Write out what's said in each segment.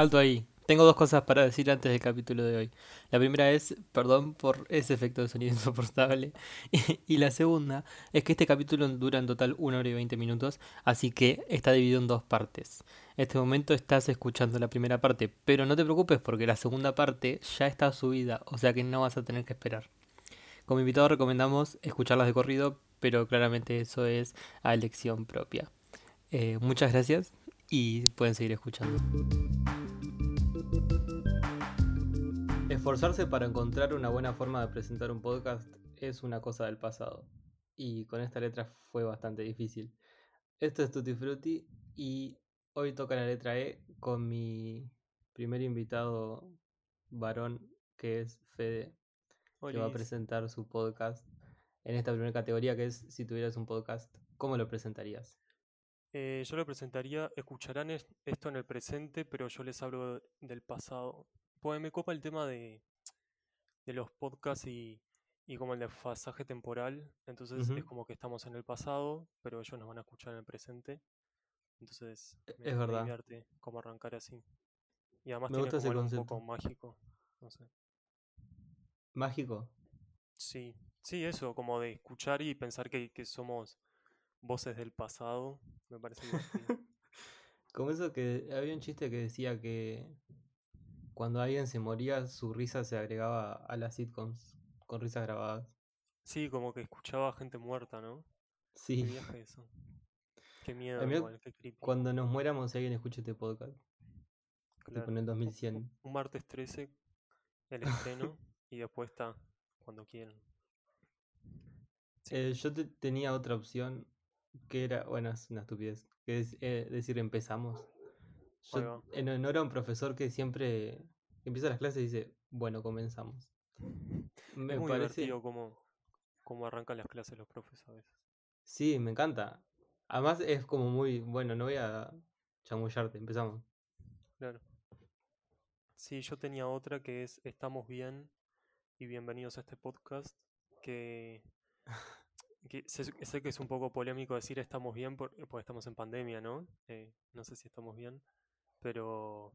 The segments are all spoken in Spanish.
Alto ahí. Tengo dos cosas para decir antes del capítulo de hoy. La primera es, perdón por ese efecto de sonido insoportable. Y la segunda es que este capítulo dura en total 1 hora y 20 minutos, así que está dividido en dos partes. En este momento estás escuchando la primera parte, pero no te preocupes porque la segunda parte ya está subida, o sea que no vas a tener que esperar. Como invitado recomendamos escucharlas de corrido, pero claramente eso es a elección propia. Eh, muchas gracias y pueden seguir escuchando. Esforzarse para encontrar una buena forma de presentar un podcast es una cosa del pasado. Y con esta letra fue bastante difícil. Esto es Tutti Frutti y hoy toca la letra E con mi primer invitado varón que es Fede, que va a presentar su podcast en esta primera categoría que es si tuvieras un podcast, ¿cómo lo presentarías? Eh, yo lo presentaría, escucharán esto en el presente, pero yo les hablo del pasado. Pues me copa el tema de, de los podcasts y, y como el desfasaje temporal. Entonces es como que estamos en el pasado, pero ellos nos van a escuchar en el presente. Entonces e, es verdad. Me cómo arrancar así. Y además tiene como un poco mágico. No sé. ¿Mágico? Sí, sí, eso, como de escuchar y pensar que, que somos voces del pasado. Me parece como eso que había un chiste que decía que cuando alguien se moría, su risa se agregaba a las sitcoms con risas grabadas. Sí, como que escuchaba gente muerta, ¿no? Sí. Qué viaje eso. Qué miedo, qué creepy. Cuando nos muéramos, si alguien escucha este podcast. Claro. en el 2100. Un martes 13, el estreno, y después está cuando quieran. Eh, yo tenía otra opción que era, bueno, es una estupidez, que es eh, decir empezamos. Yo, en honor a un profesor que siempre empieza las clases y dice, bueno, comenzamos. Me es muy parece... divertido cómo, arrancan las clases los profesores. Sí, me encanta. Además es como muy, bueno, no voy a chamullarte, empezamos. Claro. Sí, yo tenía otra que es Estamos bien y bienvenidos a este podcast que, sé, que es un poco polémico decir estamos bien porque, estamos en pandemia, ¿no? Eh, no sé si estamos bien pero,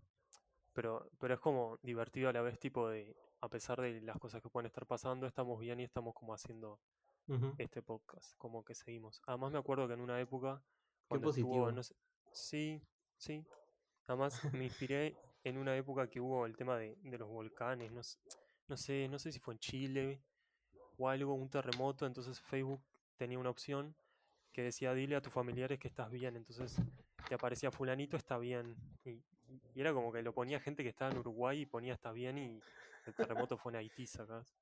pero, pero es como divertido a la vez, tipo de, a pesar de las cosas que pueden estar pasando, estamos bien y estamos como haciendo este podcast, como que seguimos. Además me acuerdo que en una época... Qué positivo. sí, sí. Además me inspiré en una época que hubo el tema de, de los volcanes, no, no sé, no sé si fue en Chile o algo, un terremoto, entonces Facebook tenía una opción que decía dile a tus familiares que estás bien, entonces te aparecía fulanito está bien, y, era como que lo ponía gente que estaba en Uruguay y ponía está bien y el terremoto fue en Haití, sacás.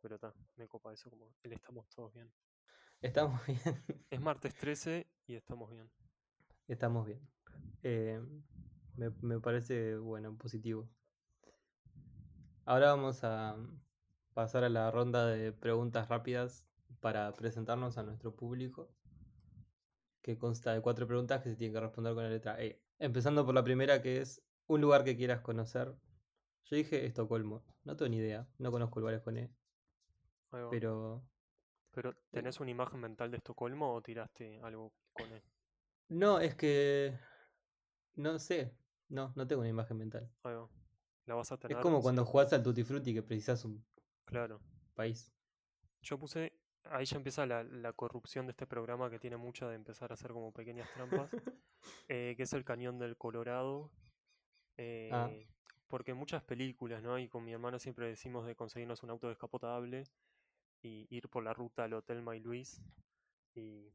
Pero está, me copa eso como el estamos todos bien. Estamos bien. Es martes 13 y estamos bien. Estamos bien. Eh, me, me parece bueno, positivo. Ahora vamos a pasar a la ronda de preguntas rápidas para presentarnos a nuestro público que consta de cuatro preguntas que se tienen que responder con la letra E. Empezando por la primera, que es un lugar que quieras conocer. Yo dije Estocolmo. No tengo ni idea. No conozco lugares con E. Pero. ¿Pero tenés una imagen mental de Estocolmo o tiraste algo con E? No, es que. No sé. No, no tengo una imagen mental. La vas a tener. Es como cuando jugás al Tutti Frutti que precisas un claro. país. Yo puse ahí ya empieza la, la, corrupción de este programa que tiene mucha de empezar a hacer como pequeñas trampas, eh, que es el cañón del Colorado. Ah. Eh, porque muchas películas, ¿no? Y con mi hermano siempre decimos de conseguirnos un auto descapotable y ir por la ruta al Hotel May Luis y,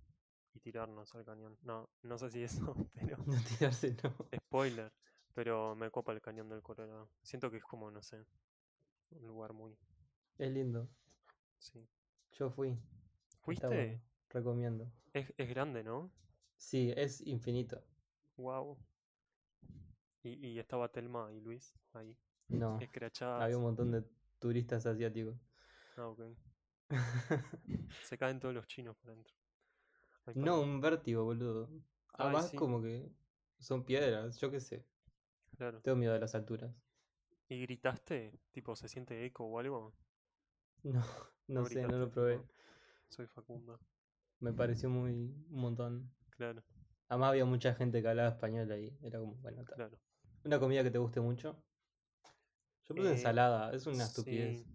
y tirarnos al cañón. No, no sé si eso, pero... No tirarse, no. Spoiler, pero me copa el cañón del Colorado. Siento que es como, no sé, un lugar muy... Es lindo. Sí. Yo fui. ¿Fuiste? Recomiendo. Es, es, grande, ¿no? Sí, es infinito. Wow. ¿Y, y estaba Telma y Luis ahí? No. Había un montón de turistas asiáticos. Ah, ok. Se caen todos los chinos por dentro. No, un vértigo, boludo. Además, como que son piedras, yo qué sé. Claro. Tengo miedo de las alturas. ¿Y gritaste? ¿Tipo se siente eco o algo? No, no sé, no lo probé. Soy Facundo. Me pareció muy un montón. Claro. Además había mucha gente que hablaba español ahí. Era como, bueno, Claro. Una comida que te guste mucho. Yo puse Eh, ensalada, es una estupidez. Sí,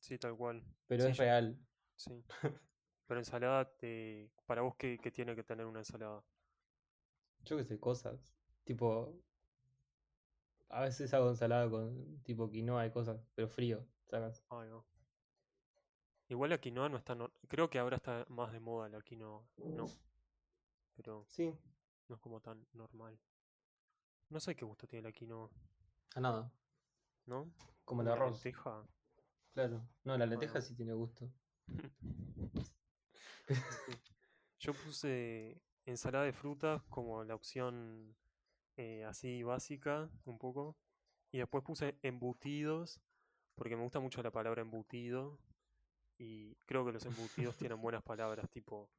sí, tal cual. Pero Sí, es yo- real. Sí. Pero ensalada, te... para vos, ¿qué, qué tiene que tener una ensalada? Yo que sé, cosas. Tipo. A veces hago ensalada con tipo quinoa y cosas, pero frío, sacas. Ay, no. Igual la quinoa no está... no- Creo que ahora está más de moda la quinoa, ¿no? Pero Sí, no es como tan normal. No sé qué gusto tiene la quinoa, a nada. ¿no? Como el Una arroz. lenteja. Claro. No, la lenteja sí tiene gusto. Yo puse ensalada de frutas como la opción eh, así básica, un poco. Y después puse embutidos, porque me gusta mucho la palabra embutido. Y creo que los embutidos tienen buenas palabras, tipo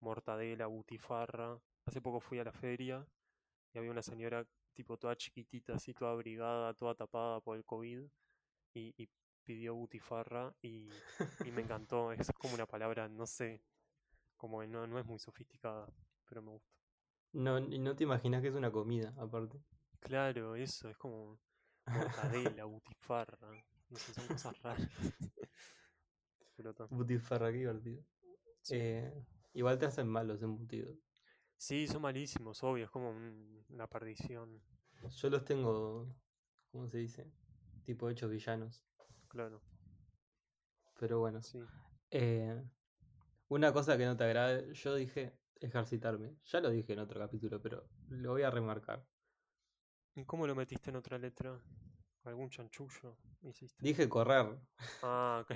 mortadela, butifarra. Hace poco fui a la feria y había una señora tipo toda chiquitita, así toda abrigada, toda tapada por el COVID. Y, y pidió butifarra y, y me encantó. Es como una palabra, no sé, como que no, no es muy sofisticada, pero me gusta. No, no te imaginas que es una comida, aparte. Claro, eso, es como mortadela, butifarra. No sé, son cosas raras. Divertido. sí. Eh, igual te hacen mal los embutidos. Sí, son malísimos, obvio, es como un- una perdición, Yo los tengo, ¿cómo se dice? Tipo hechos villanos. claro, Pero bueno. sí. Eh, una cosa que no te agrade, yo dije ejercitarme. Ya lo dije en otro capítulo, pero lo voy a remarcar. ¿Y cómo lo metiste en otra letra? ¿Algún chanchullo hiciste? Dije correr. Ah, ok.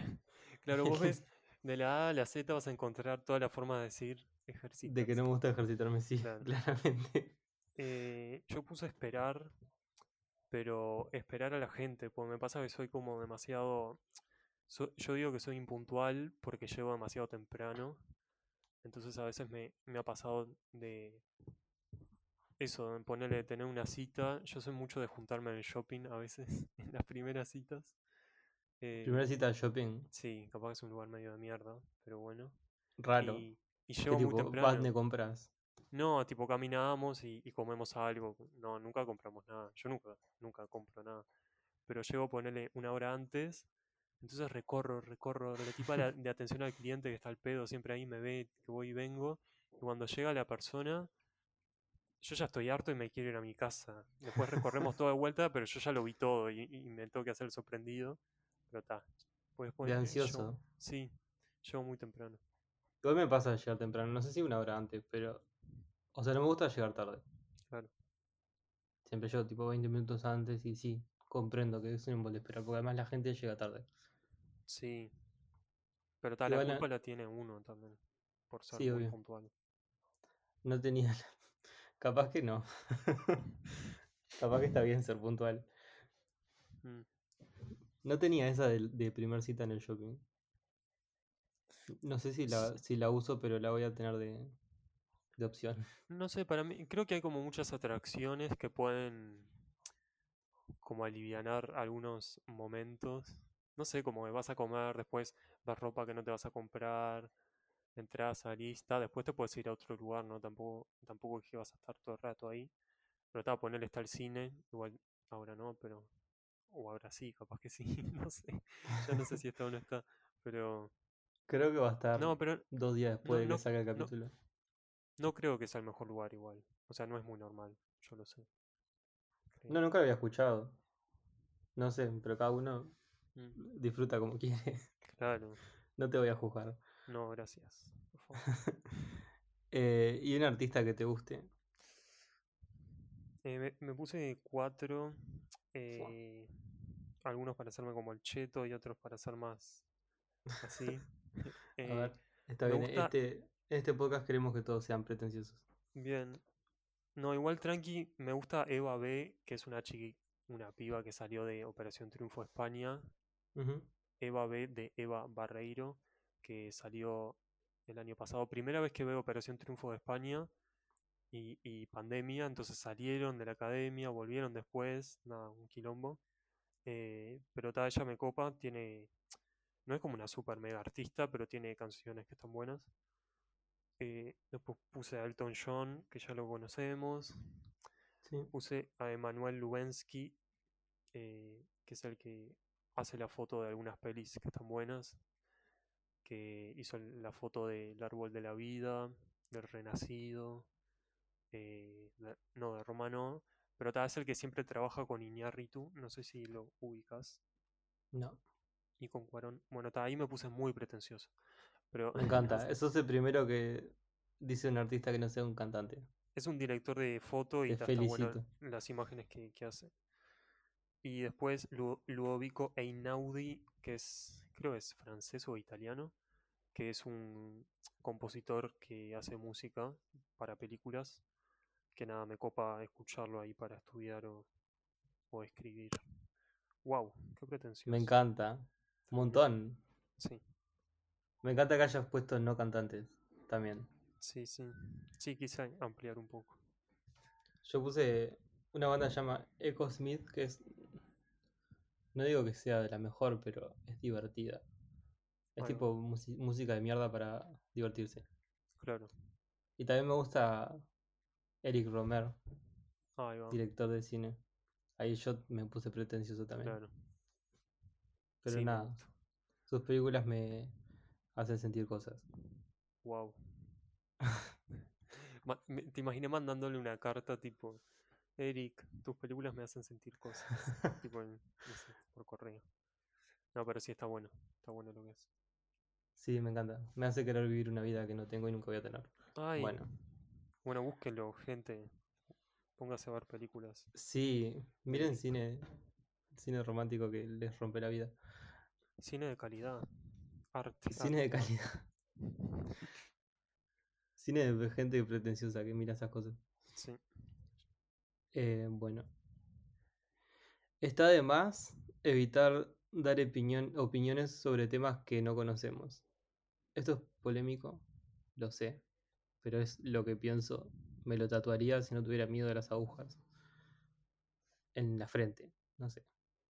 Claro, vos ves, de la A a la Z vas a encontrar toda la forma de decir De que no me gusta ejercitarme, sí, Claro. claramente. Eh, yo puse esperar, pero esperar a la gente, porque me pasa que soy como demasiado... so- yo digo que soy impuntual porque llego demasiado temprano, entonces a veces me, me ha pasado de eso, de ponerle tener una cita. Yo soy mucho de juntarme en el shopping a veces, en las primeras citas. Eh, Primera cita de shopping, sí, capaz que es un lugar medio de mierda, pero bueno. raro. Y, y ¿Qué llego muy tipo, vas de compras? No, tipo caminamos y, y comemos algo. No, nunca compramos nada. Yo nunca, nunca compro nada. Pero llego a ponerle una hora antes. Entonces recorro, recorro. La tipa de atención al cliente que está al pedo siempre ahí me ve que voy y vengo. Y cuando llega la persona, yo ya estoy harto y me quiero ir a mi casa. Después recorremos todo de vuelta, pero yo ya lo vi todo y, y me tengo que hacer el sorprendido. Pero está. Pues después De eh, llego- ansioso. sí, llego muy temprano. Igual me pasa llegar temprano, no sé si una hora antes, pero. O sea, no me gusta llegar tarde. Claro. Siempre llego tipo 20 minutos antes y sí, comprendo que es un embole esperar, porque además la gente llega tarde. Sí. Pero tal, la culpa la tiene uno también. Por ser Sí, muy obvio. puntual. No tenía. Capaz que no. Capaz que está bien ser puntual. Mm. No tenía esa de, de primer cita en el shopping. No sé si la, si la uso, pero la voy a tener de, de opción. No sé, para mí, creo que hay como muchas atracciones que pueden como alivianar algunos momentos. No sé, como que vas a comer, después vas ropa que no te vas a comprar, entras a lista, después te puedes ir a otro lugar, ¿no? Tampoco, tampoco es que vas a estar todo el rato ahí. Pero te va a ponerle está el cine, igual ahora no, pero. O ahora sí, capaz que sí, no sé. Ya no sé si está o no está. Pero. Creo que va a estar No, pero dos días después de no, que salga el no. capítulo. no creo que sea el mejor lugar igual. O sea, no es muy normal, yo lo sé. creo. No, nunca lo había escuchado. No sé, pero cada uno Mm, disfruta como quiere. Claro, No te voy a juzgar. no, gracias. por favor. Eh, ¿y un artista que te guste? Eh, me, me puse cuatro. Eh, algunos para hacerme como el cheto y otros para ser más así. A Eh, ver, está bien. gusta- Este, en este podcast queremos que todos sean pretenciosos. Bien. No, igual tranqui, me gusta Eva B, que es una chiqui, una piba que salió de Operación Triunfo España. Eva B de Eva Barreiro, que salió el año pasado. Primera vez que veo Operación Triunfo de España y, y pandemia, entonces salieron de la academia, volvieron después, nada, un quilombo. Eh, pero ta, ella me copa, tiene. No es como una super mega artista, pero tiene canciones que están buenas. Eh, después puse a Elton John, que ya lo conocemos. Sí. Puse a Emanuel Lubensky, eh, que es el que hace la foto de algunas pelis que están buenas, que hizo la foto del árbol de la vida, del renacido, eh, no, de Roma no, pero tal es el que siempre trabaja con Iñárritu, no sé si lo ubicas, No, y con Cuarón. Bueno, ta, ahí me puse muy pretencioso, pero me encanta. Eso es el primero que dice un artista que no sea un cantante. Es un director de foto y está bueno las imágenes que, que hace. Y después Lu- Ludovico Einaudi, que es, creo es francés o italiano, que es un compositor que hace música para películas, que nada, me copa escucharlo ahí para estudiar o, o escribir. Wow, qué pretencioso. Me encanta. Un montón. Sí, Me encanta que hayas puesto no cantantes también. sí, sí. Sí, quise ampliar un poco. Yo puse una banda que se llama Echo Smith, que es. No digo que sea de la mejor, pero es divertida. Es tipo música de mierda para divertirse. Claro. Y también me gusta Eric Romer, Ahí va. director de cine. Ahí yo me puse pretencioso también. Claro. Pero Sí, nada, sus películas me hacen sentir cosas. Wow. Te imaginé mandándole una carta tipo, Eric, tus películas me hacen sentir cosas. tipo, en- no sé, por correo. No, pero sí está bueno. Está bueno lo que es. Sí, me encanta. Me hace querer vivir una vida que no tengo y nunca voy a tener. Ay, Bueno, bueno, búsquenlo, gente. Póngase a ver películas. sí, miren cine, cine romántico que les rompe la vida. Cine de calidad. Arte. Cine de calidad. Cine de gente pretenciosa que mira esas cosas. Sí. Eh, bueno. Está de más evitar dar opinión- opiniones sobre temas que no conocemos. Esto es polémico, lo sé, pero es lo que pienso. Me lo tatuaría si no tuviera miedo de las agujas. En la frente, no sé.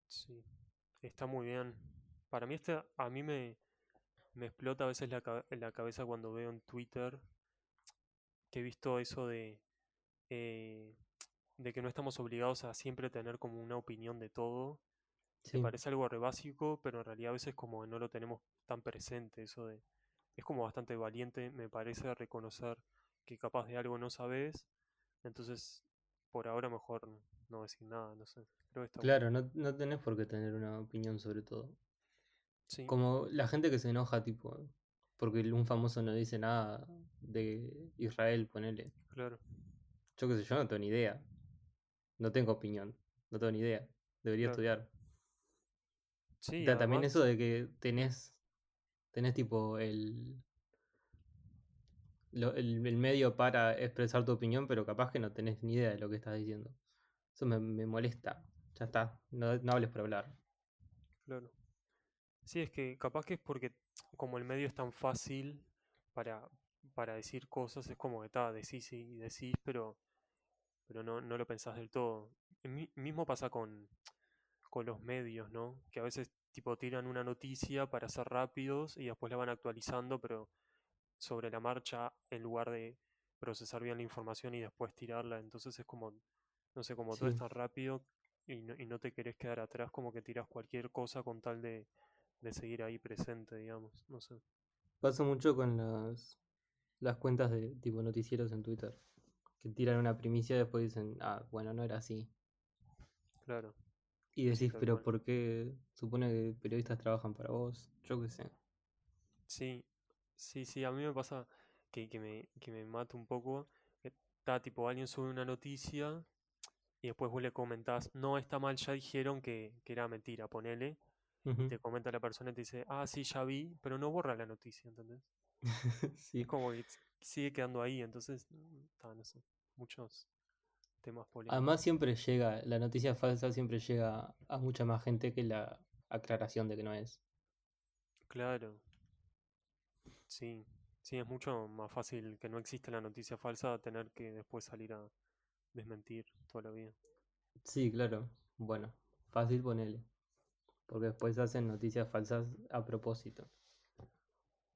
Sí, está muy bien. Para mí este, a mí me, me explota a veces la, la cabeza cuando veo en Twitter que he visto eso de, eh, de que no estamos obligados a siempre tener como una opinión de todo. Sí, Me parece algo re básico, pero en realidad a veces como no lo tenemos tan presente. Eso de, es como bastante valiente, me parece, reconocer que capaz de algo no sabes. Entonces, por ahora mejor no decir nada, no sé. Creo que está bueno. claro, no, no tenés por qué tener una opinión sobre todo. Sí, Como la gente que se enoja, tipo, porque un famoso no dice nada de Israel, ponele. claro. Yo qué sé, yo no tengo ni idea. No tengo opinión, no tengo ni idea. Debería Claro. estudiar. Sí, Ta- También además- eso de que tenés, tenés tipo el, el, medio para expresar tu opinión, pero capaz que no tenés ni idea de lo que estás diciendo. Eso me, molesta. Ya está, no, no hables por hablar. Claro. Sí, es que capaz que es porque como el medio es tan fácil para, para decir cosas, es como que está, decís y decís, pero, pero no, no lo pensás del todo. Mismo pasa con, con los medios, ¿no? Que a veces tipo tiran una noticia para ser rápidos y después la van actualizando, pero sobre la marcha en lugar de procesar bien la información y después tirarla. Entonces es como, no sé, como todo es Sí. tan rápido y no, y no te querés quedar atrás, como que tiras cualquier cosa con tal de, de seguir ahí presente, digamos. No sé. Pasa mucho con las, las cuentas de tipo noticieros en Twitter. Que tiran una primicia y después dicen, ah, bueno, no era así. Claro. Y decís, pero cual. ¿por qué supone que periodistas trabajan para vos? Yo qué sé. Sí, sí, sí, a mí me pasa que, que me, que me mata un poco. Está tipo, alguien sube una noticia y después vos le comentás, no, está mal, ya dijeron que, que era mentira, ponele. Y te comenta la persona y te dice, ah, sí, ya vi, pero no borra la noticia, ¿entendés? Sí. Es como que sigue quedando ahí, entonces, mm, ta, no sé, muchos temas polémicos. Además siempre llega, la noticia falsa siempre llega a mucha más gente que la aclaración de que no es. Claro. Sí, sí, es mucho más fácil que no exista la noticia falsa tener que después salir a desmentir toda la vida. Sí, claro. Bueno, fácil ponele. Porque después hacen noticias falsas a propósito.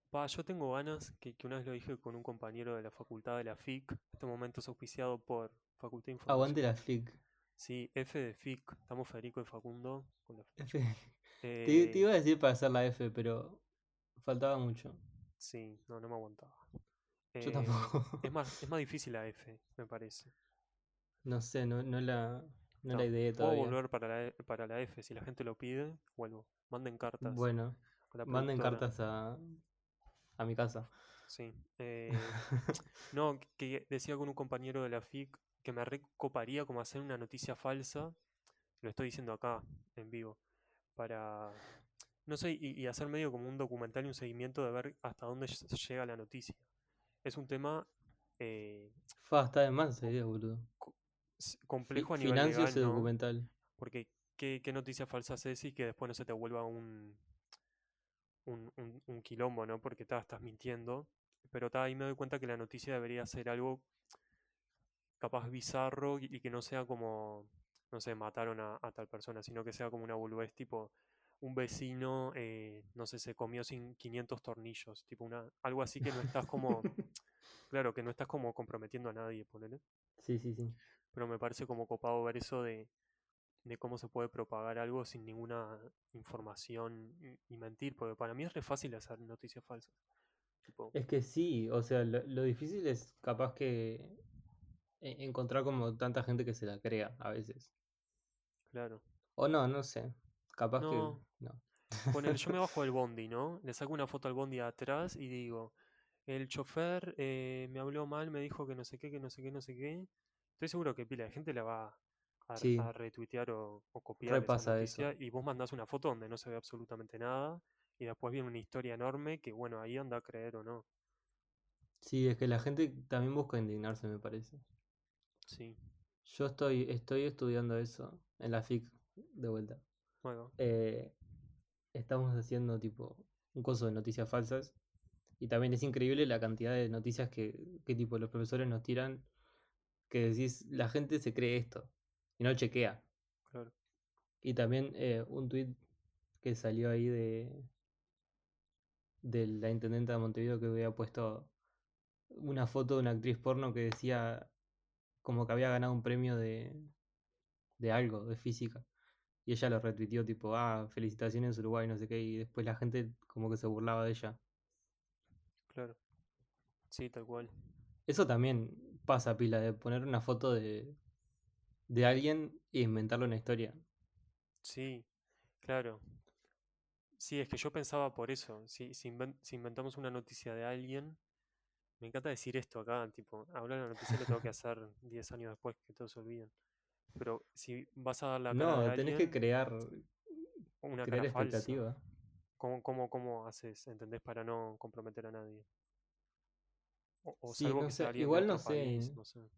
Pa, yo tengo ganas, que, que una vez lo dije con un compañero de la facultad de la FIC, este momento es auspiciado por Facultad de Información. Aguante la FIC. Sí, F de FIC. Estamos Federico y Facundo con la F. F. Te, te Eh, iba a decir para hacer la F, pero faltaba mucho. sí, no, no me aguantaba. Yo Eh, tampoco. Es más, es más difícil la F, me parece. No sé, no, no la, no No, la ideé puedo todavía. volver para la, E- para la F. Si la gente lo pide, vuelvo. Manden cartas Bueno, manden cartas a, a mi casa. Sí. eh, no, que decía con un compañero de la FIC que me recoparía como hacer una noticia falsa. Lo estoy diciendo acá, en vivo. Para. No sé, y, y hacer medio como un documental y un seguimiento de ver hasta dónde ll- llega la noticia. Es un tema eh, Fa, está de más esa idea, boludo. complejo a nivel legal, ese ¿no? documental. Porque ¿qué, qué noticia falsa haces y que después no se te vuelva un, un, un- un quilombo, ¿no? Porque estás mintiendo. Pero ahí me doy cuenta que la noticia debería ser algo capaz bizarro y, y que no sea como, no sé, mataron a, a tal persona, sino que sea como una boludez tipo un vecino, eh, no sé, se comió sin 500 tornillos, tipo una, algo así que no estás como, claro, que no estás como comprometiendo a nadie, ponele. Sí, sí, sí. Pero me parece como copado ver eso de, de cómo se puede propagar algo sin ninguna información y, mentir, porque para mí es re fácil hacer noticias falsas. Tipo, Es que sí, o sea, lo, lo difícil es capaz que encontrar como tanta gente que se la crea a veces. claro. O no, no sé. Capaz No. que no. Ponele, yo me bajo del bondi, ¿no? Le saco una foto al bondi atrás y digo, el chofer eh, me habló mal, me dijo que no sé qué, que no sé qué, no sé qué. Estoy seguro que pila de gente la va a, Sí. a retuitear o, o copiar esa eso. y vos mandás una foto donde no se ve absolutamente nada y después viene una historia enorme que, bueno, ahí anda a creer o no. Sí, es que la gente también busca indignarse, me parece. Sí, Yo estoy, estoy estudiando eso en la FIC de vuelta. bueno, Eh, estamos haciendo tipo un curso de noticias falsas y también es increíble la cantidad de noticias que, que tipo los profesores nos tiran que decís, la gente se cree esto y no chequea. claro. Y también eh, un tuit que salió ahí de, de la intendenta de Montevideo que había puesto una foto de una actriz porno que decía como que había ganado un premio de, de algo, de física. Y ella lo retuiteó tipo, ah, felicitaciones Uruguay, no sé qué, y después la gente como que se burlaba de ella. Claro. Sí, tal cual. Eso también pasa, pila, de poner una foto de, de alguien e inventarle una historia. Sí, claro. Sí, es que yo pensaba por eso. Si, si inventamos una noticia de alguien, me encanta decir esto acá, tipo, hablar de la noticia lo tengo que hacer 10 años después que todos se olviden. Pero si vas a dar la cara de No, tenés que crear, una crear cara falsa. expectativa. ¿Cómo, cómo, cómo haces, entendés, para no comprometer a nadie? O, o Sí, salvo no que sé, igual no país, sé. no sé.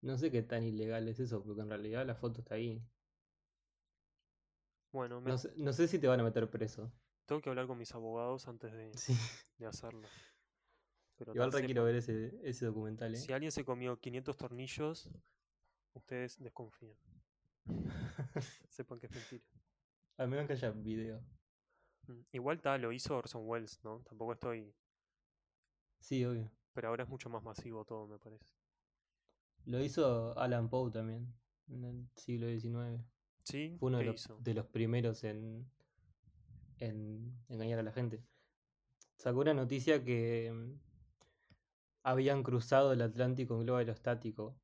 No sé qué tan ilegal es eso, porque en realidad la foto está ahí. Bueno, me, No sé, no sé si te van a meter preso. tengo que hablar con mis abogados antes de, Sí. de hacerlo. Pero Igual ta, re quiero sepan, ver ese, ese documental, ¿eh? Si alguien se comió 500 tornillos, ustedes desconfíen. Sepan que es mentira. Al menos que haya video. Mm, Igual tal, lo hizo Orson Welles, ¿no? Tampoco estoy. Sí, obvio. Pero ahora es mucho más masivo todo, me parece. Lo hizo Alan Poe también, en el siglo XIX. ¿Sí? Fue uno de ¿Qué los, de los primeros en, en engañar a la gente. Sacó una noticia que mm, habían cruzado el Atlántico en globo aerostático.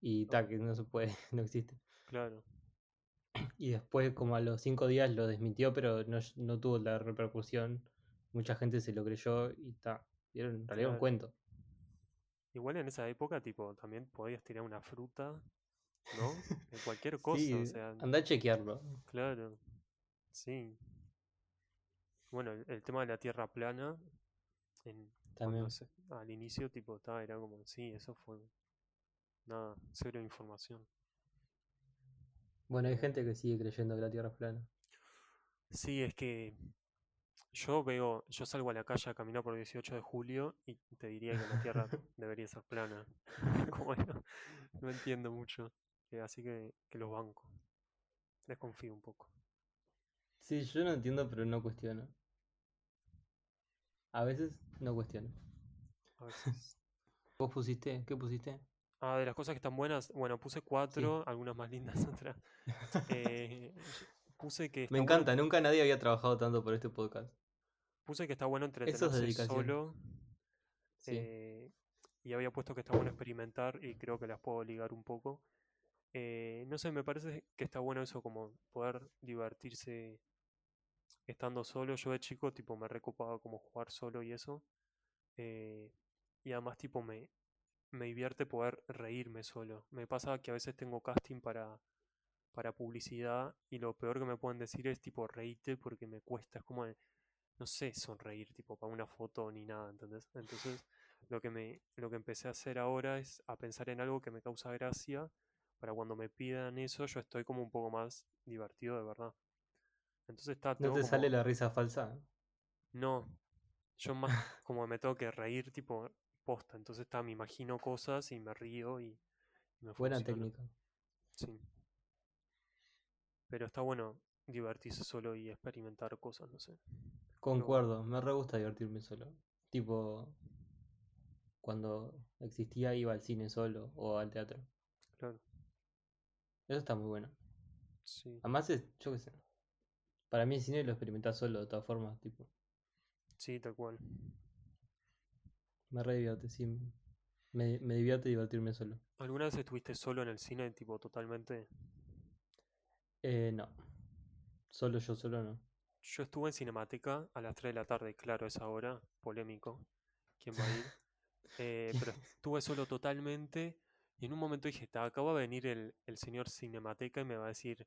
Y ta, que no se puede, no existe. Claro, Y después, como a los cinco días, lo desmintió, pero no, no tuvo la repercusión. Mucha gente se lo creyó y ta. Dieron en realidad un cuento. Igual en esa época, tipo, también podías tirar una fruta, ¿no? De cualquier cosa, Sí, o sea, anda a chequearlo. claro. Sí. Bueno, el, el tema de la tierra plana, en, También. se- al inicio, tipo, ta, era como, sí, eso fue. Nada, cero información. Bueno, hay gente que sigue creyendo que la Tierra es plana. Sí, es que yo veo, yo salgo a la calle a caminar por 18 de julio y te diría que la Tierra debería ser plana. Como no, no entiendo mucho. eh, así que, que los banco. Desconfío un poco. Sí, yo no entiendo, pero no cuestiono. A veces no cuestiono. A veces. ¿Vos pusiste? ¿Qué pusiste? Ah, de las cosas que están buenas, bueno, puse cuatro, algunas más lindas otras. Eh, puse que Me bueno- encanta, nunca nadie había trabajado tanto por este podcast. puse que está bueno es entretenerse dedicación. solo. Sí. eh, y había puesto que está bueno experimentar y creo que las puedo ligar un poco. Eh, no sé, me parece que está bueno eso, como poder divertirse estando solo. Yo de chico, tipo, me recopaba como jugar solo y eso. eh, y además, tipo, me, me divierte poder reírme solo. Me pasa que a veces tengo casting para, para publicidad y lo peor que me pueden decir es, tipo, reíte porque me cuesta. Es como, no sé, sonreír, tipo, para una foto ni nada, ¿entendés? Entonces, lo que, me, lo que empecé a hacer ahora es a pensar en algo que me causa gracia para cuando me pidan eso, yo estoy como un poco más divertido de verdad. Entonces está ¿No te como- sale la risa falsa? No, yo más como me tengo que reír tipo posta, entonces está, me imagino cosas y me río y me Buena funciona. técnica. Sí. Pero está bueno divertirse solo y experimentar cosas, no sé. Concuerdo, me re gusta divertirme solo. Tipo, cuando existía iba al cine solo o al teatro. Claro, Eso está muy bueno. sí. Además es, yo qué sé. Para mí el cine lo experimentás solo de todas formas, tipo. Sí, tal cual. Me re divierte, sí. Me, me divierte divertirme solo. ¿Alguna vez estuviste solo en el cine, tipo totalmente? Eh, no. Solo yo, solo no. Yo estuve en Cinemateca a las 3 de la tarde, claro, esa hora, polémico. ¿Quién va a ir? Eh, pero estuve solo totalmente y en un momento dije, "Ta, acá va a venir el, el señor Cinemateca y me va a decir,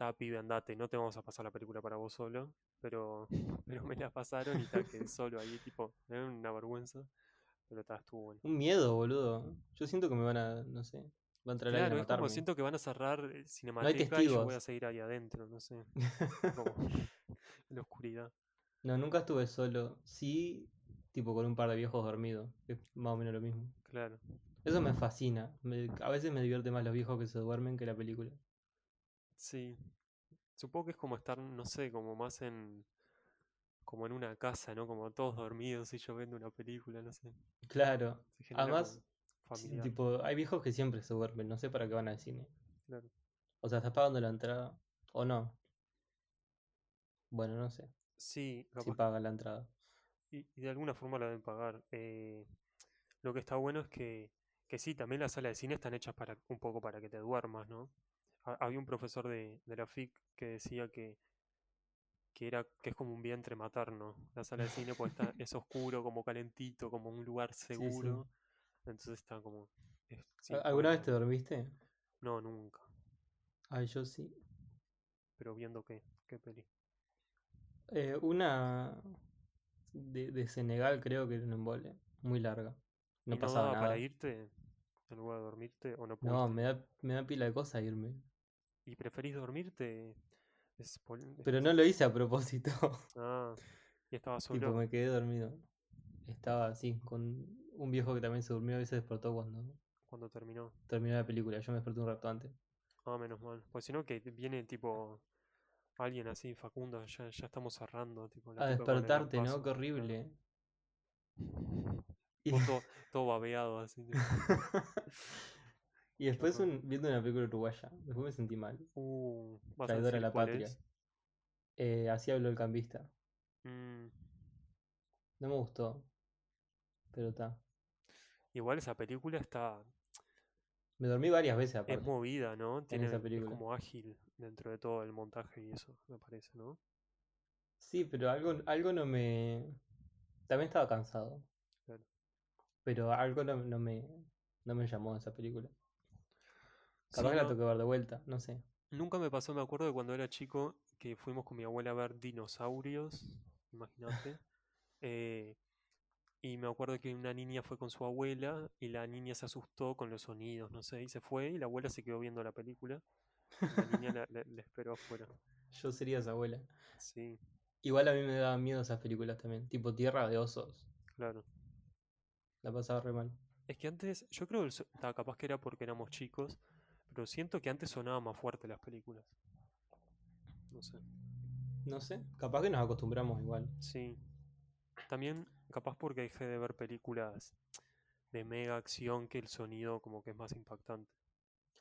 ta, pibe, andate, no te vamos a pasar la película para vos solo. Pero, pero me la pasaron y ta, quedé solo ahí, tipo, me da una vergüenza. Pero ta, estuvo bueno. Un miedo, boludo. Yo siento que me van a, no sé, va a entrar Claro, a es como matarme. siento que van a cerrar eh, Cinemateca y yo voy a seguir ahí adentro, no sé, como en la oscuridad. No, nunca estuve solo. Sí, tipo con un par de viejos dormidos. Es más o menos lo mismo. Claro. Eso me fascina. me- a veces me divierte más los viejos que se duermen que la película. Sí. Supongo que es como estar, no sé, como más en. como en una casa, ¿no? Como todos dormidos y yo viendo una película, no sé. Claro. Además, sí, tipo, hay viejos que siempre se duermen. No sé para qué van al cine. Claro. O sea, estás pagando la entrada. O no. Bueno, no sé. Sí, Si capaz que- paga la entrada. y, y de alguna forma la deben pagar. Eh, lo que está bueno es que, que sí, también las salas de cine están hechas para un poco para que te duermas, ¿no? Ha- Había un profesor de, de la FIC que decía que, que era que es como un vientre materno. La sala de cine pues está, es oscuro, como calentito, como un lugar sí. seguro. Entonces está como. es- sí, ¿Al- ¿Alguna vez te dormiste? No, nunca. Ay, yo sí. Pero viendo qué, qué peli. Eh, una de, de Senegal creo que era un embole. Muy larga. No ¿Y no pasaba daba nada. para irte en lugar de dormirte o no No, me da, me da pila de cosas irme. ¿Y preferís dormirte? Es Pero no lo hice a propósito. Ah, y estaba Tipo, solo. me quedé dormido. Estaba así, con un viejo que también se durmió y se despertó cuando cuando terminó. terminó la película. Yo me desperté un rato antes. Ah, menos mal. Pues si no, que viene tipo alguien así, Facundo, ya, ya estamos cerrando. Tipo, la A despertarte, ¿no? Qué horrible. Y, todo, todo babeado así. y después un- viendo una película uruguaya. Después me sentí mal. Uh, ¿vas a la patria. es? Eh, así habló el cambista. Mm, No me gustó. Pero está. igual esa película está. Me dormí varias veces Es aparte. movida, ¿no? Tiene, esa es película. como ágil dentro de todo el montaje y eso, me parece, ¿no? Sí, pero algo, algo no me. También estaba cansado. Claro. Pero algo no, no me, no me llamó esa película. Sí, Capaz que la no, tengo que ver de vuelta, no sé. Nunca me pasó, me acuerdo de cuando era chico que fuimos con mi abuela a ver dinosaurios, imagínate. eh, y me acuerdo que una niña fue con su abuela y la niña se asustó con los sonidos, no sé, y se fue y la abuela se quedó viendo la película. la niña la, la- la esperó afuera. Yo sería esa abuela. Sí, Igual a mí me daban miedo esas películas también. Tipo Tierra de Osos. claro. La pasaba re mal. Es que antes, yo creo que capaz que era porque éramos chicos, pero siento que antes sonaban más fuerte las películas. No sé. No sé. Capaz que nos acostumbramos igual. Sí. También, capaz porque dejé de ver películas de mega acción que el sonido como que es más impactante.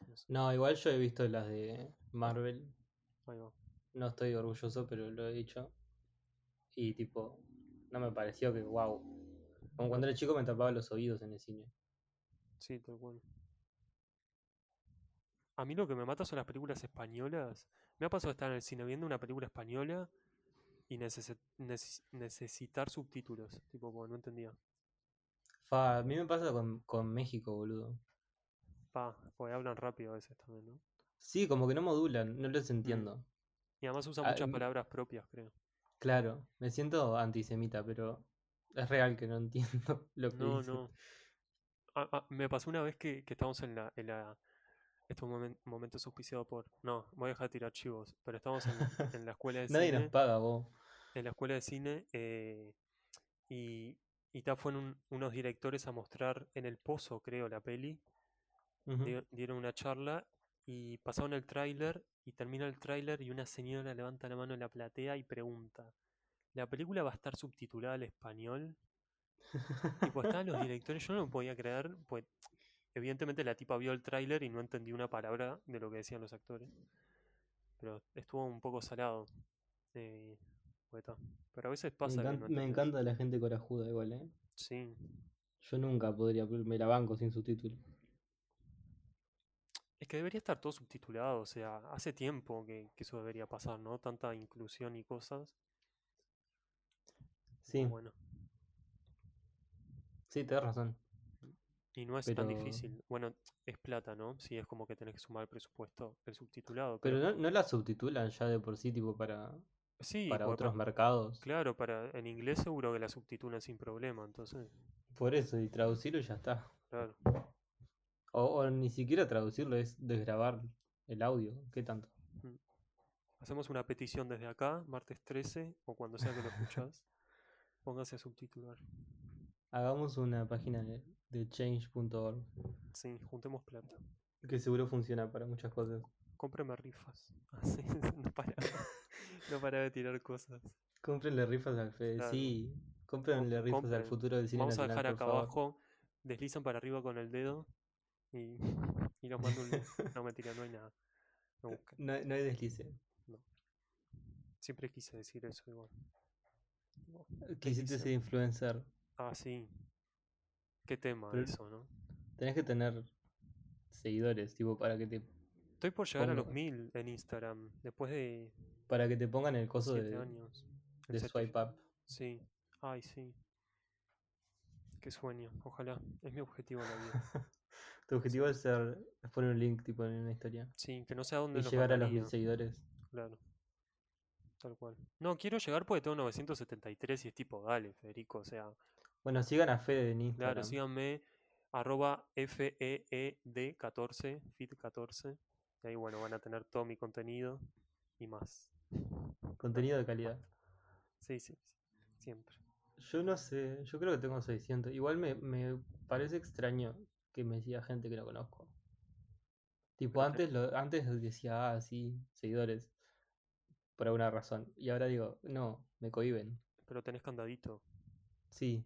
No sé, No, igual yo he visto las de Marvel. ahí va. No estoy orgulloso, pero lo he dicho. Y tipo, no me pareció que, wow. Como cuando era chico me tapaba los oídos en el cine. Sí, tal cual. A mí lo que me mata son las películas españolas. Me ha pasado estar en el cine viendo una película española y necesi- neces- necesitar subtítulos. Tipo, como no entendía. Fa, a mí me pasa con, con México, boludo. Pa, porque hablan rápido a veces también, ¿no? Sí, como que no modulan, no los entiendo. Y además usan Ah, muchas mm. palabras propias, creo. Claro, me siento antisemita, pero es real que no entiendo lo que No, dicen. no. Ah, ah, me pasó una vez que, que estábamos en la, en la estos momen- momentos auspiciados por. No, voy a dejar de tirar chivos, pero estábamos en, en la escuela de Nadie nos cine. paga, vos. En la escuela de cine eh, y, y ta, fueron unos directores a mostrar en el pozo, creo, la peli. Dieron una charla y pasaron el tráiler y termina el tráiler y una señora levanta la mano en la platea y pregunta, ¿la película va a estar subtitulada al español? Tipo, estaban los directores, yo no lo podía creer, pues evidentemente la tipa vio el tráiler y no entendió una palabra de lo que decían los actores. Pero estuvo un poco salado. Eh. Pero a veces Me, pasa que no me encanta la gente corajuda igual, ¿eh? Sí. Yo nunca podría, me la banco sin subtítulo. Es que debería estar todo subtitulado, o sea, hace tiempo que, que eso debería pasar, ¿no? Tanta inclusión y cosas. Sí, bueno, sí, tenés razón. Y no es tan difícil. Bueno, es plata, ¿no? Sí, es como que tenés que sumar el presupuesto, el subtitulado, pero pero no, no la subtitulan ya de por sí, tipo, para, sí, para otros mercados. claro, para en inglés seguro que la subtitulan sin problema, entonces, Por eso, y traducirlo y ya está. claro. O, o ni siquiera traducirlo, es desgrabar el audio. ¿Qué tanto? Mm. Hacemos una petición desde acá, martes 13, o cuando sea que lo escuchás, póngase a subtitular. Hagamos una página de, de change.org, Sí, juntemos plata. que seguro funciona para muchas cosas. Cómpreme rifas. Así, no paraba, no paraba de tirar cosas. Cómprenle rifas al Fede, Claro. sí. Cómprenle Com- rifas al compren. futuro del cine Vamos a dejar acá abajo, deslizan para arriba con el dedo y, y nos mando un link. No, mentira, no hay nada. No. No, no hay deslice. Siempre quise decir eso igual. Quisiste ser influencer. Ah, sí. Qué tema Pero- eso, ¿no? Tenés que tener seguidores, tipo, para que te, Estoy por llegar a los mil en Instagram, después de para que te pongan el coso de, años. De swipe up. Sí. Ay, sí. Qué sueño. Ojalá. Es mi objetivo en la vida. Tu objetivo es ser, es poner un link tipo en una historia. Sí, que no sé a dónde Y nos llegar a los mil seguidores. Claro. Tal cual. No, quiero llegar porque tengo 973 y es tipo, dale, Federico. O sea, Bueno, sigan a Fede en Instagram. claro, síganme arroba E FEED14, fit14. Y ahí, bueno, van a tener todo mi contenido y más. Contenido de calidad. Sí, sí, sí. Siempre. Yo no sé, yo creo que tengo 600. Igual me, me parece extraño que me siga gente que no conozco. Tipo, antes, lo, antes decía, ah, sí, seguidores. Por alguna razón. Y ahora digo, no, me cohiben. Pero tenés candadito. Sí.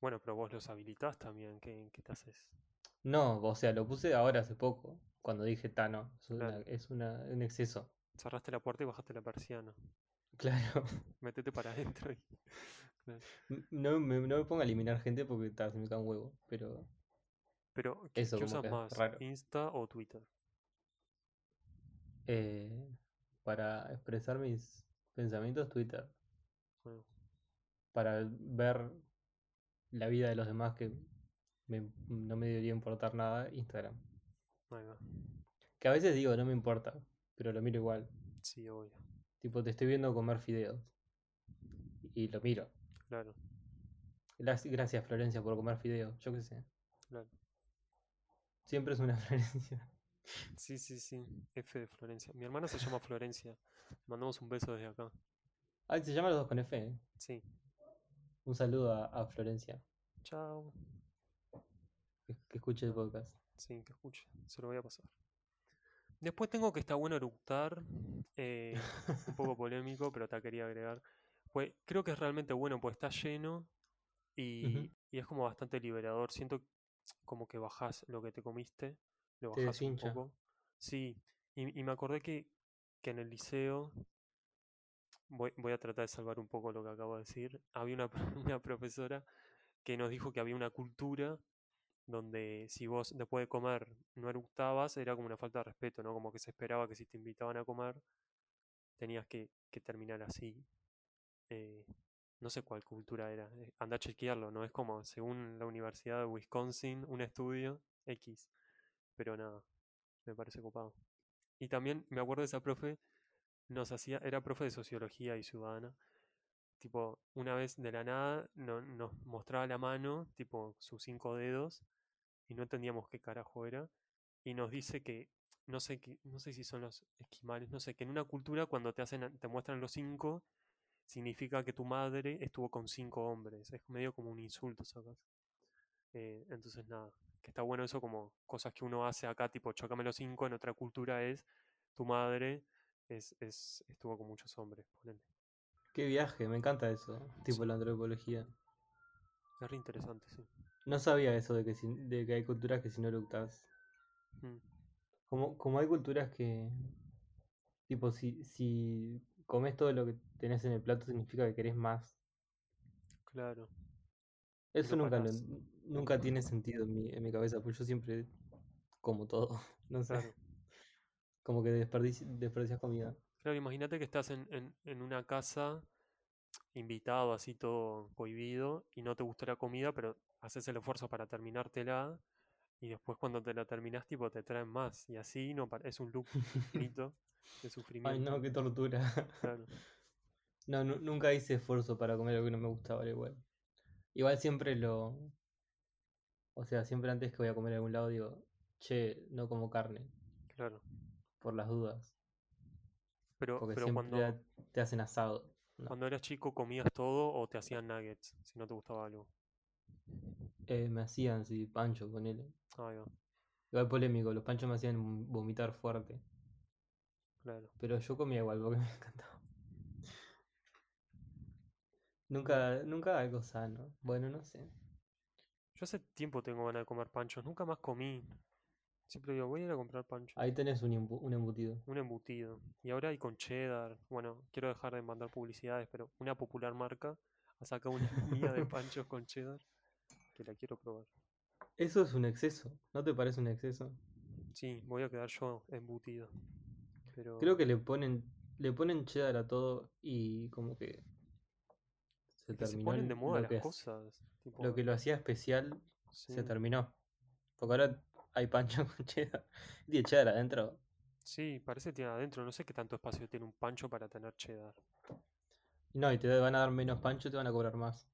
Bueno, pero vos los habilitás también. ¿Qué, qué te haces? No, o sea, lo puse ahora hace poco. Cuando dije, Tano, es, una- es una, un exceso. Cerraste la puerta y bajaste la persiana. Claro. Métete para adentro y. Claro. M- No me, no me ponga a eliminar gente porque ta, se me cae un huevo. Pero Pero, ¿qué, Eso qué usas más? raro. ¿Insta o Twitter? eh, para expresar mis pensamientos, Twitter. Bueno, Para ver la vida de los demás que me- no me debería importar nada, Instagram. Que a veces digo, no me importa, pero lo miro igual. Sí, obvio. Tipo, te estoy viendo comer fideos. Y lo miro. Claro, Gracias, Florencia por comer fideos, yo qué sé. claro. Siempre es una Florencia. Sí, sí, sí. F de Florencia. Mi hermana se llama Florencia. Mandamos un beso desde acá. Ah, se llama los dos con F. ¿eh? Sí. Un saludo a, a Florencia, Chao. que, que escuche el podcast. Sí, que escuche. Se lo voy a pasar. Después tengo que está bueno eructar. eh, un poco polémico, pero te quería agregar. Pues creo que es realmente bueno, pues está lleno. Y, y es como bastante liberador. Siento como que bajás lo que te comiste, lo bajás un poco. Sí, y, y me acordé que, que en el liceo, voy, voy a tratar de salvar un poco lo que acabo de decir, había una, una profesora que nos dijo que había una cultura donde si vos después de comer no eructabas, era como una falta de respeto, ¿no? Como que se esperaba que si te invitaban a comer, tenías que, que terminar así. Eh, no sé cuál cultura era, eh, anda a chequearlo, ¿no? Es como, según la Universidad de Wisconsin, un estudio X, pero nada, me parece copado. Y también me acuerdo de esa profe, nos hacía, era profe de sociología y ciudadana, tipo, una vez de la nada no- nos mostraba la mano, tipo, sus cinco dedos, y no entendíamos qué carajo era, y nos dice que, no sé, qué- no sé si son los esquimales, no sé, que en una cultura cuando te hacen, te muestran los cinco, significa que tu madre estuvo con cinco hombres, es medio como un insulto, ¿sacas? Eh, entonces nada, que está bueno eso como cosas que uno hace acá, tipo, chocame los cinco, en otra cultura es, tu madre es, es, estuvo con muchos hombres, ponele. Qué viaje, me encanta eso, tipo Sí. la antropología. Es re interesante, sí. No sabía eso de que, si- de que hay culturas que si no eructas. Mm, Como, como hay culturas que, tipo, si, si comes todo lo que tenés en el plato significa que querés más. claro, Eso no nunca, lo- nunca tiene sentido en mi, en mi cabeza, pues yo siempre como todo, no sé. Claro. Como que desperdici- desperdicias comida. Claro, imagínate que estás en, en, en una casa invitado, así todo cohibido, y no te gusta la comida, pero haces el esfuerzo para terminártela, y después cuando te la terminas, tipo, te traen más, y así no es un loop infinito de Ay, sufrimiento. no, qué tortura. Claro, No, nu- nunca hice esfuerzo para comer algo que no me gustaba, igual. Igual siempre lo. O sea, siempre antes que voy a comer a algún lado digo, che, no como carne, claro. Por las dudas. Pero, Porque pero siempre cuando, te hacen asado. No. cuando eras chico comías todo o te hacían nuggets, si no te gustaba algo. Eh, me hacían, sí, pancho, ponele. Ahí va, Igual polémico, los panchos me hacían vomitar fuerte. claro. Pero yo comía igual porque me encantaba. Nunca, nunca algo sano. Bueno, no sé. Yo hace tiempo tengo ganas de comer panchos, nunca más comí. Siempre digo, voy a ir a comprar panchos. Ahí tenés un, un embutido. Un embutido. Y ahora hay con cheddar. Bueno, quiero dejar de mandar publicidades, pero una popular marca ha sacado una línea de panchos con cheddar que la quiero probar. Eso es un exceso. ¿No te parece un exceso? Sí, voy a quedar yo embutido. Pero Creo que le ponen, le ponen cheddar a todo y como que se es que se terminó ponen de moda lo, las que, cosas. tipo, lo que lo hacía especial se terminó. Porque ahora hay pancho con cheddar. Tiene cheddar adentro. Sí, parece que tiene adentro. No sé qué tanto espacio tiene un pancho para tener cheddar. No, y te van a dar menos pancho, te van a cobrar más.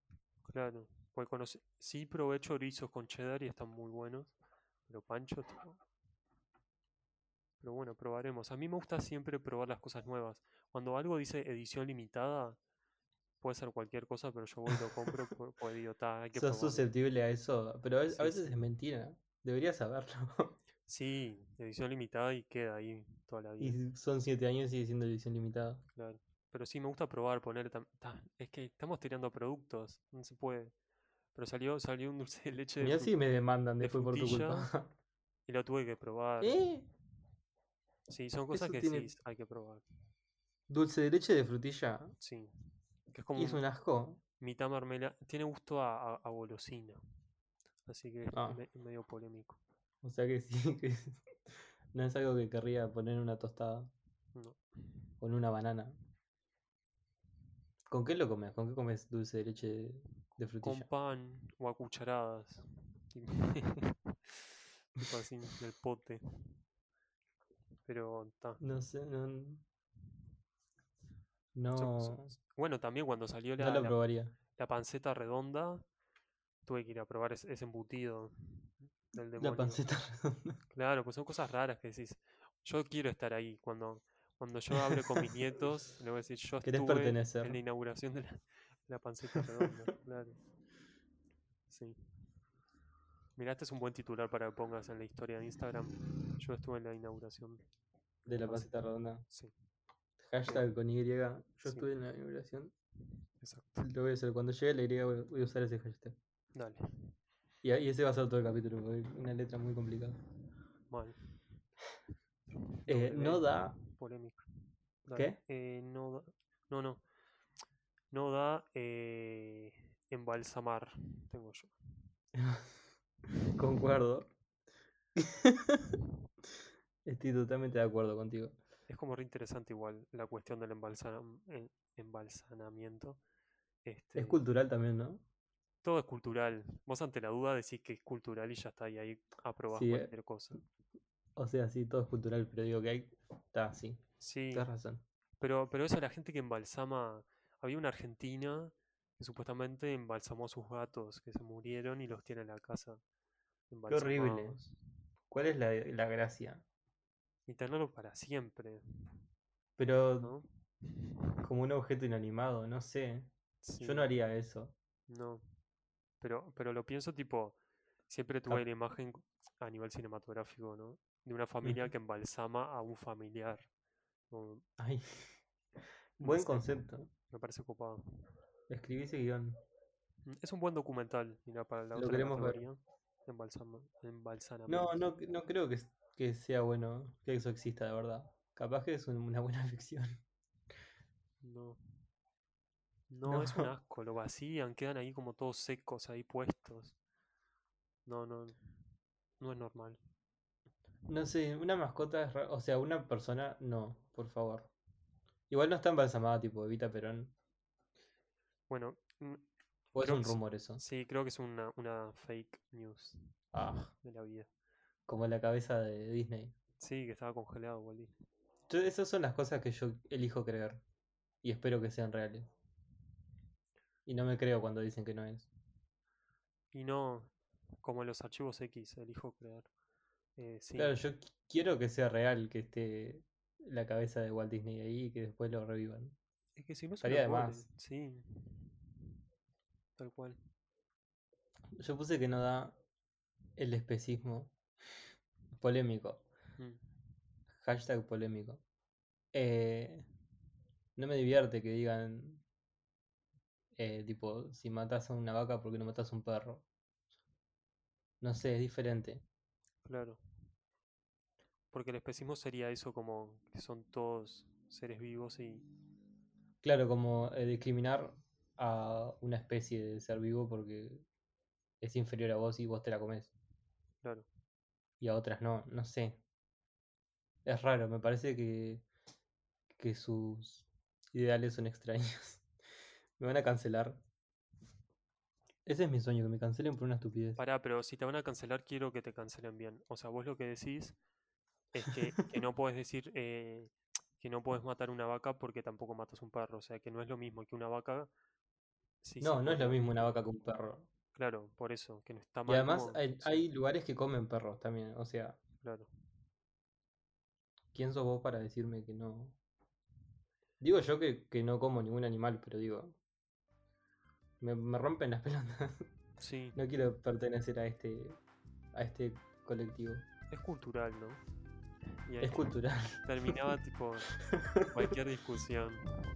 Claro. Conoce... Sí probé chorizos con cheddar y están muy buenos. Pero panchos, tipo... Pero bueno, probaremos. A mí me gusta siempre probar las cosas nuevas. Cuando algo dice edición limitada, puede ser cualquier cosa, pero yo voy y lo compro por, por idiota. Hay que Sos probarlo. susceptible a eso, pero a veces, a Sí, veces sí. es mentira. Deberías saberlo. Sí, edición limitada y queda ahí toda la vida. y son 7 años y sigue siendo edición limitada. Claro. Pero sí, me gusta probar, poner... tam- ta- Es que estamos tirando productos, no se puede. Pero salió, salió un dulce de leche de Mirá fru- si me demandan de después por tu frutilla. culpa. y lo tuve que probar. ¿Eh? Sí, son cosas Eso que tiene- sí hay que probar. Dulce de leche de frutilla. Sí. Que es como Y es un- asco. mitad marmelada. Tiene gusto a, a, a golosina. Así que es Ah. me- medio polémico. O sea que sí, que no es algo que querría poner en una tostada. No. O en una banana. ¿Con qué lo comes? ¿Con qué comes dulce de leche de, de Con frutilla? pan o a cucharadas. Tipo así, del pote. Pero está. No sé, no. No, Bueno, también cuando salió no la, la- la panceta redonda, tuve que ir a probar ese, ese embutido del La demonio. panceta redonda. Claro, pues son cosas raras que decís. Yo quiero estar ahí cuando, cuando yo hable con mis nietos, le voy a decir, yo estuve pertenecer. en la inauguración de la, la panceta redonda. Claro. Sí. Mirá, este es un buen titular para que pongas en la historia de Instagram. Yo estuve en la inauguración. De la Panceta. panceta redonda. Sí. Hashtag con Y. Yo Sí. estuve en la inauguración. Exacto. Lo voy a hacer. Cuando llegue la Y voy a usar ese hashtag. Dale. Y, y ese va a ser todo el capítulo, porque es una letra muy complicada. Mal. Eh, no da. Polémica. ¿Qué? Eh, no da. No, no. No da eh, embalsamar. Tengo yo. Concuerdo. Estoy totalmente de acuerdo contigo. Es como re interesante igual la cuestión del embalsam- en- embalsanamiento. Este, Es cultural también, ¿no? Todo es cultural. Vos ante la duda decís que es cultural y ya está, y ahí aprobás Sí, eh. cualquier cosa. O sea, sí, todo es cultural, pero digo que hay. Está, sí. Sí, Tienes razón. pero, pero eso la gente que embalsama. Había una argentina que supuestamente embalsamó a sus gatos que se murieron y los tiene en la casa. Qué horrible. ¿Cuál es la, la gracia? Y tenerlo para siempre, Pero ¿no? como un objeto inanimado, no sé. Sí, Yo no haría eso. no. Pero, pero lo pienso tipo, siempre tuve la imagen a nivel cinematográfico, ¿no? De una familia que embalsama a un familiar. ¿no? Ay. No Buen sé, concepto. Me parece copado. Escribí ese guion. Mm, Es un buen documental, mira, para la Lo otra queremos ver. Embalsama, No, no, no creo que, que sea bueno que eso exista de verdad. Capaz que es un- una buena ficción. No. No, es un asco, lo vacían, quedan ahí como todos secos, ahí puestos. No, no, no es normal. No sé, una mascota es O sea, una persona, no, por favor. Igual no está embalsamada tipo Evita Perón. Bueno, mm, O es un rumor eso. sí, creo que es una, una fake news Ah, de la vida. como la cabeza de Disney. Sí, que estaba congelado, Walt Disney. Yo- esas son las cosas que yo elijo creer. Y espero que sean reales. Y no me creo cuando dicen que no es. Y no, como los archivos X, elijo creer. Eh, sí, Claro, yo qui- quiero que sea real que esté la cabeza de Walt Disney ahí y que después lo revivan. es que si no es estaría de más. Sí, tal cual. Yo puse que no da el especismo polémico. Mm, Hashtag polémico. Eh, no me divierte que digan, eh, tipo, si matas a una vaca, ¿por qué no matas a un perro? No sé, es diferente. claro. Porque el especismo sería eso como que son todos seres vivos y Claro, como eh, discriminar a una especie de ser vivo porque es inferior a vos y vos te la comes. claro. Y a otras no, no sé. Es raro, me parece que, que sus ideales son extraños. Me van a cancelar. Ese es mi sueño, que me cancelen por una estupidez. Pará, pero si te van a cancelar, quiero que te cancelen bien. O sea, vos lo que decís es que, que no puedes decir eh, que no puedes matar una vaca porque tampoco matas un perro. O sea, que no es lo mismo que una vaca. No, no es lo mismo una vaca que un perro. Claro, por eso, que no está Y mal. además como- hay, sí, hay lugares que comen perros también. O sea, claro. ¿quién sos vos para decirme que no? Digo yo que, que no como ningún animal, pero digo... Me, me rompen las pelotas. Sí, No quiero pertenecer a este, a este colectivo. es cultural, ¿no? Y Es cultural. terminaba tipo cualquier discusión.